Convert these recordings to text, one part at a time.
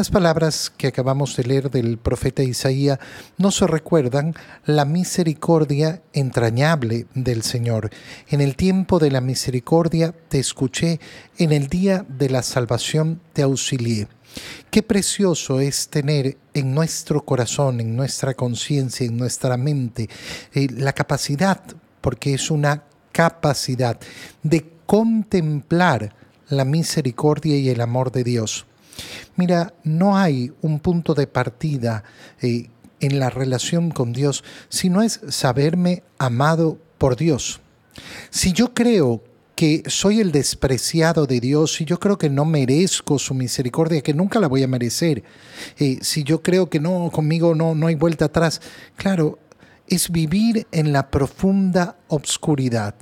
Las palabras que acabamos de leer del profeta Isaías no se recuerdan la misericordia entrañable del Señor. En el tiempo de la misericordia te escuché, en el día de la salvación te auxilié. Qué precioso es tener en nuestro corazón, en nuestra conciencia, en nuestra mente, eh, la capacidad, porque es una capacidad de contemplar la misericordia y el amor de Dios. Mira, no hay un punto de partida eh, en la relación con Dios, sino es saberme amado por Dios. Si yo creo que soy el despreciado de Dios, si yo creo que no merezco su misericordia, que nunca la voy a merecer, eh, si yo creo que no, conmigo no, no hay vuelta atrás, claro, es vivir en la profunda obscuridad,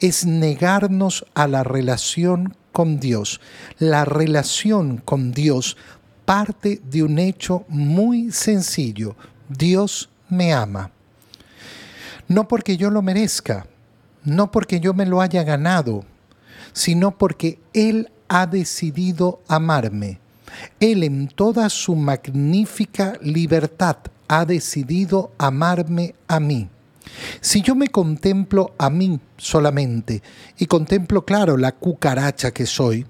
es negarnos a la relación con Dios. La relación con Dios parte de un hecho muy sencillo. Dios me ama. No porque yo lo merezca, no porque yo me lo haya ganado, sino porque Él ha decidido amarme. Él en toda su magnífica libertad ha decidido amarme a mí. Si yo me contemplo a mí solamente y contemplo, claro, la cucaracha que soy,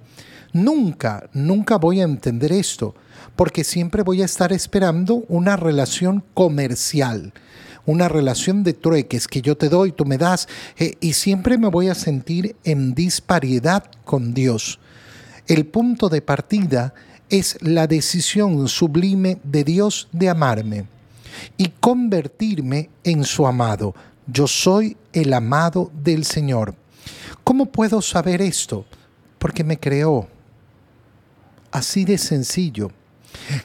nunca, nunca voy a entender esto, porque siempre voy a estar esperando una relación comercial, una relación de trueques que yo te doy, tú me das, eh, y siempre me voy a sentir en disparidad con Dios. El punto de partida es la decisión sublime de Dios de amarme y convertirme en su amado. Yo soy el amado del Señor. ¿Cómo puedo saber esto? Porque me creó. Así de sencillo.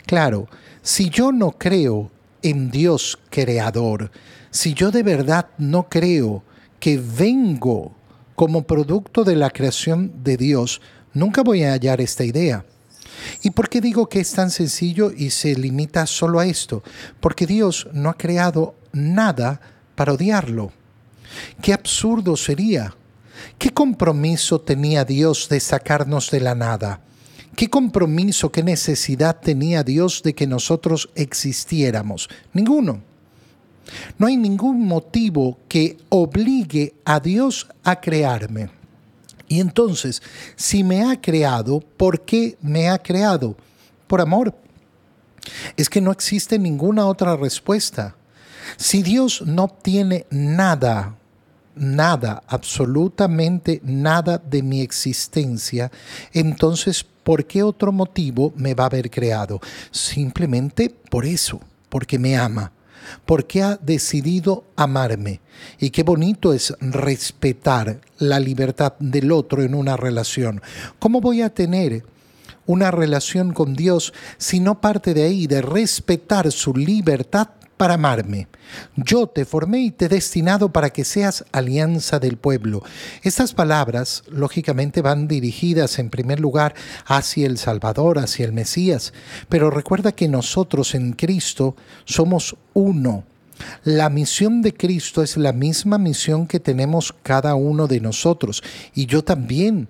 Claro, si yo no creo en Dios creador, si yo de verdad no creo que vengo como producto de la creación de Dios, nunca voy a hallar esta idea. ¿Y por qué digo que es tan sencillo y se limita solo a esto? Porque Dios no ha creado nada para odiarlo. Qué absurdo sería. ¿Qué compromiso tenía Dios de sacarnos de la nada? ¿Qué compromiso, qué necesidad tenía Dios de que nosotros existiéramos? Ninguno. No hay ningún motivo que obligue a Dios a crearme. Y entonces, si me ha creado, ¿por qué me ha creado? Por amor. Es que no existe ninguna otra respuesta. Si Dios no obtiene nada, nada, absolutamente nada de mi existencia, entonces, ¿por qué otro motivo me va a haber creado? Simplemente por eso, porque me ama porque ha decidido amarme. Y qué bonito es respetar la libertad del otro en una relación. ¿Cómo voy a tener una relación con Dios si no parte de ahí, de respetar su libertad para amarme. Yo te formé y te he destinado para que seas alianza del pueblo. Estas palabras, lógicamente, van dirigidas en primer lugar hacia el Salvador, hacia el Mesías, pero recuerda que nosotros en Cristo somos uno. La misión de Cristo es la misma misión que tenemos cada uno de nosotros, y yo también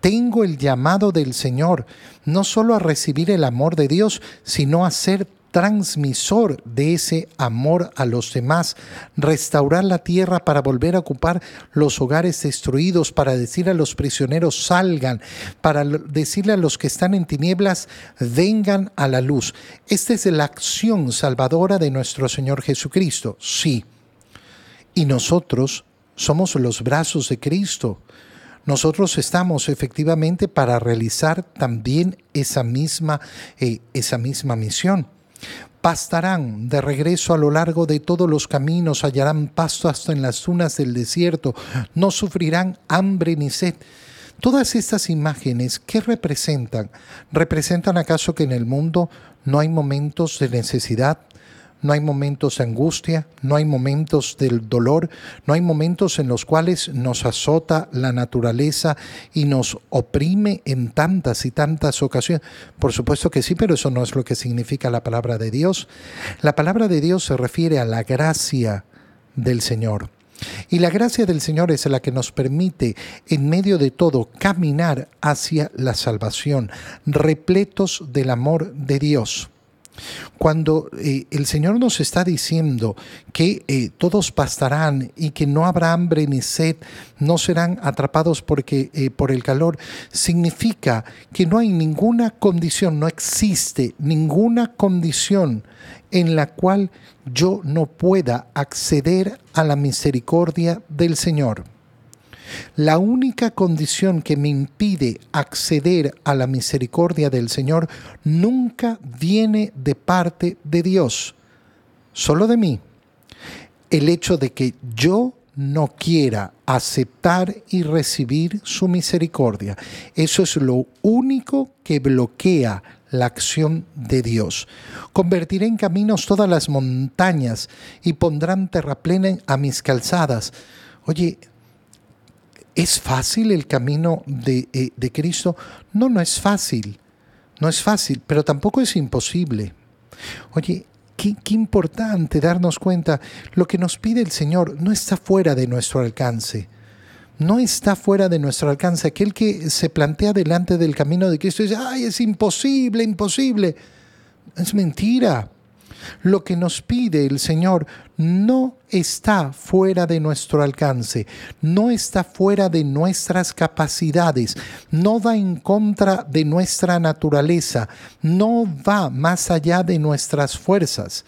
tengo el llamado del Señor, no solo a recibir el amor de Dios, sino a ser transmisor de ese amor a los demás, restaurar la tierra para volver a ocupar los hogares destruidos, para decir a los prisioneros salgan, para decirle a los que están en tinieblas vengan a la luz. Esta es la acción salvadora de nuestro Señor Jesucristo, sí. Y nosotros somos los brazos de Cristo. Nosotros estamos efectivamente para realizar también esa misma, eh, esa misma misión. Pastarán de regreso a lo largo de todos los caminos, hallarán pasto hasta en las dunas del desierto, no sufrirán hambre ni sed. Todas estas imágenes, ¿qué representan? ¿Representan acaso que en el mundo no hay momentos de necesidad, no hay momentos de angustia, no hay momentos del dolor, no hay momentos en los cuales nos azota la naturaleza y nos oprime en tantas y tantas ocasiones. Por supuesto que sí, pero eso no es lo que significa la palabra de Dios. La palabra de Dios se refiere a la gracia del Señor. Y la gracia del Señor es la que nos permite, en medio de todo, caminar hacia la salvación, repletos del amor de Dios. Cuando eh, el Señor nos está diciendo que eh, todos pastarán y que no habrá hambre ni sed, no serán atrapados porque, eh, por el calor, significa que no hay ninguna condición, no existe ninguna condición en la cual yo no pueda acceder a la misericordia del Señor. La única condición que me impide acceder a la misericordia del Señor nunca viene de parte de Dios, solo de mí. El hecho de que yo no quiera aceptar y recibir su misericordia. Eso es lo único que bloquea la acción de Dios. Convertiré en caminos todas las montañas y pondrán terraplén a mis calzadas. Oye, ¿Es fácil el camino eh, de, Cristo? No, no es fácil. No es fácil, pero tampoco es imposible. Oye, Qué, qué, importante darnos cuenta, lo que nos pide el Señor no está fuera de nuestro alcance. No está fuera de nuestro alcance. Aquel que se plantea delante del camino de Cristo dice, ay, es imposible, imposible. Es mentira. Lo que nos pide el Señor no está fuera de nuestro alcance, no está fuera de nuestras capacidades, no va en contra de nuestra naturaleza, no va más allá de nuestras fuerzas.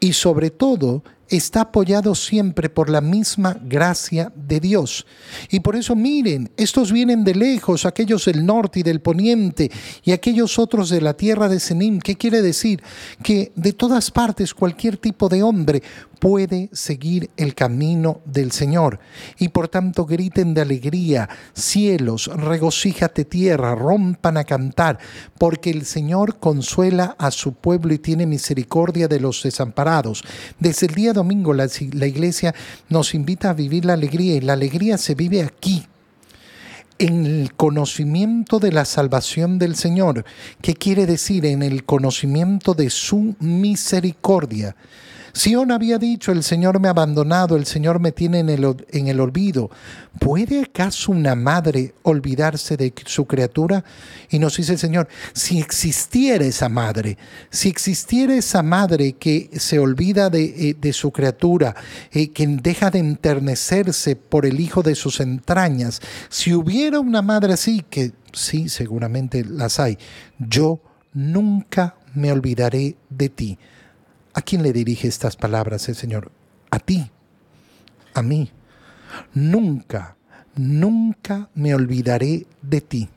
Y sobre todo, está apoyado siempre por la misma gracia de Dios. Y por eso miren, estos vienen de lejos, aquellos del norte y del poniente, y aquellos otros de la tierra de Senim. ¿Qué quiere decir? Que de todas partes cualquier tipo de hombre puede seguir el camino del Señor. Y por tanto griten de alegría, cielos, regocíjate tierra, rompan a cantar, porque el Señor consuela a su pueblo y tiene misericordia de los desamparados. Desde el día domingo la, iglesia nos invita a vivir la alegría y la alegría se vive aquí en el conocimiento de la salvación del Señor. ¿Qué quiere decir? En el conocimiento de su misericordia. Sion había dicho, el Señor me ha abandonado, el Señor me tiene en el, en el olvido. ¿Puede acaso una madre olvidarse de su criatura? Y nos dice el Señor, si existiera esa madre, si existiera esa madre que se olvida de, eh, su criatura, eh, que deja de enternecerse por el hijo de sus entrañas, si hubiera una madre así, que sí, seguramente las hay, yo nunca me olvidaré de ti. ¿A quién le dirige estas palabras el Señor? A ti, a mí. Nunca, nunca me olvidaré de ti.